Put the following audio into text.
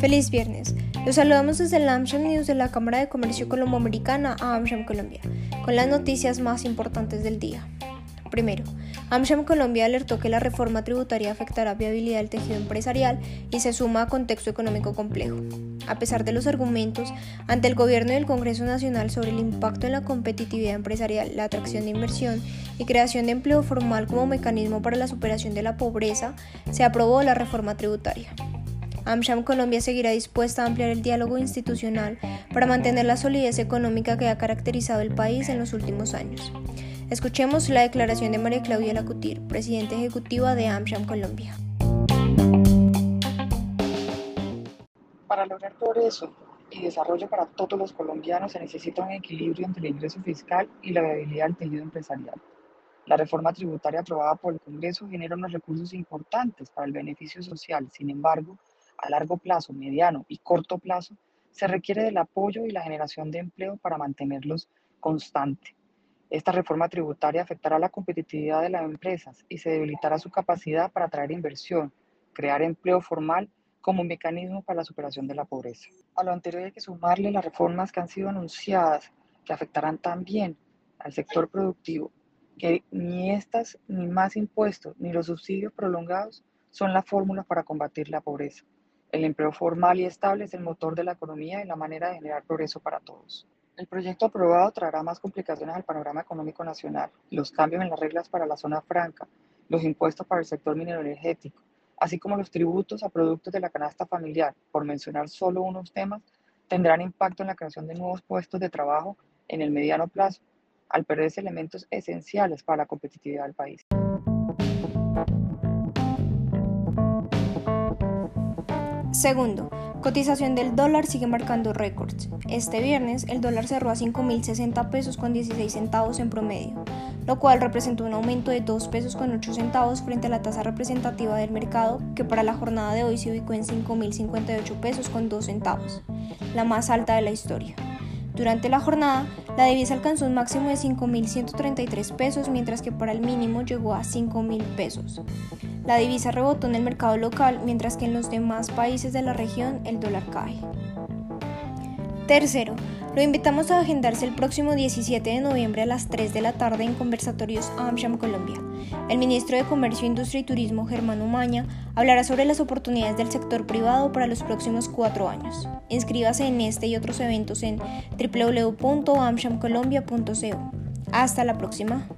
Feliz viernes. Los saludamos desde el AmSham News de la Cámara de Comercio Colomboamericana a AmSham Colombia, con las noticias más importantes del día. Primero, AmSham Colombia alertó que la reforma tributaria afectará viabilidad del tejido empresarial y se suma a contexto económico complejo. A pesar de los argumentos ante el Gobierno y el Congreso Nacional sobre el impacto en la competitividad empresarial, la atracción de inversión y creación de empleo formal como mecanismo para la superación de la pobreza, se aprobó la reforma tributaria. AmSham Colombia seguirá dispuesta a ampliar el diálogo institucional para mantener la solidez económica que ha caracterizado el país en los últimos años. Escuchemos la declaración de María Claudia Lacutir, presidenta ejecutiva de AmSham Colombia. Para lograr progreso y desarrollo para todos los colombianos se necesita un equilibrio entre el ingreso fiscal y la viabilidad del tejido empresarial. La reforma tributaria aprobada por el Congreso genera unos recursos importantes para el beneficio social, sin embargo, a largo plazo, mediano y corto plazo, se requiere del apoyo y la generación de empleo para mantenerlos constante. Esta reforma tributaria afectará la competitividad de las empresas y se debilitará su capacidad para atraer inversión, crear empleo formal como mecanismo para la superación de la pobreza. A lo anterior hay que sumarle las reformas que han sido anunciadas, que afectarán también al sector productivo, que ni estas, ni más impuestos, ni los subsidios prolongados son la fórmula para combatir la pobreza. El empleo formal y estable es el motor de la economía y la manera de generar progreso para todos. El proyecto aprobado traerá más complicaciones al panorama económico nacional, los cambios en las reglas para la zona franca, los impuestos para el sector minero energético, así como los tributos a productos de la canasta familiar, por mencionar solo unos temas, tendrán impacto en la creación de nuevos puestos de trabajo en el mediano plazo, al perderse elementos esenciales para la competitividad del país. Segundo, Cotización del dólar sigue marcando récords. Este viernes el dólar cerró a 5.060 pesos con 16 centavos en promedio, lo cual representó un aumento de 2 pesos con 8 centavos frente a la tasa representativa del mercado que para la jornada de hoy se ubicó en 5.058 pesos con 2 centavos, la más alta de la historia. Durante la jornada, la divisa alcanzó un máximo de 5.133 pesos, mientras que para el mínimo llegó a 5.000 pesos. La divisa rebotó en el mercado local, mientras que en los demás países de la región el dólar cae. Tercero, lo invitamos a agendarse el próximo 17 de noviembre a las 3 de la tarde en Conversatorios AmSham Colombia. El ministro de Comercio, Industria y Turismo, Germán Umaña, hablará sobre las oportunidades del sector privado para los próximos cuatro años. Inscríbase en este y otros eventos en www.amshamcolombia.co. Hasta la próxima.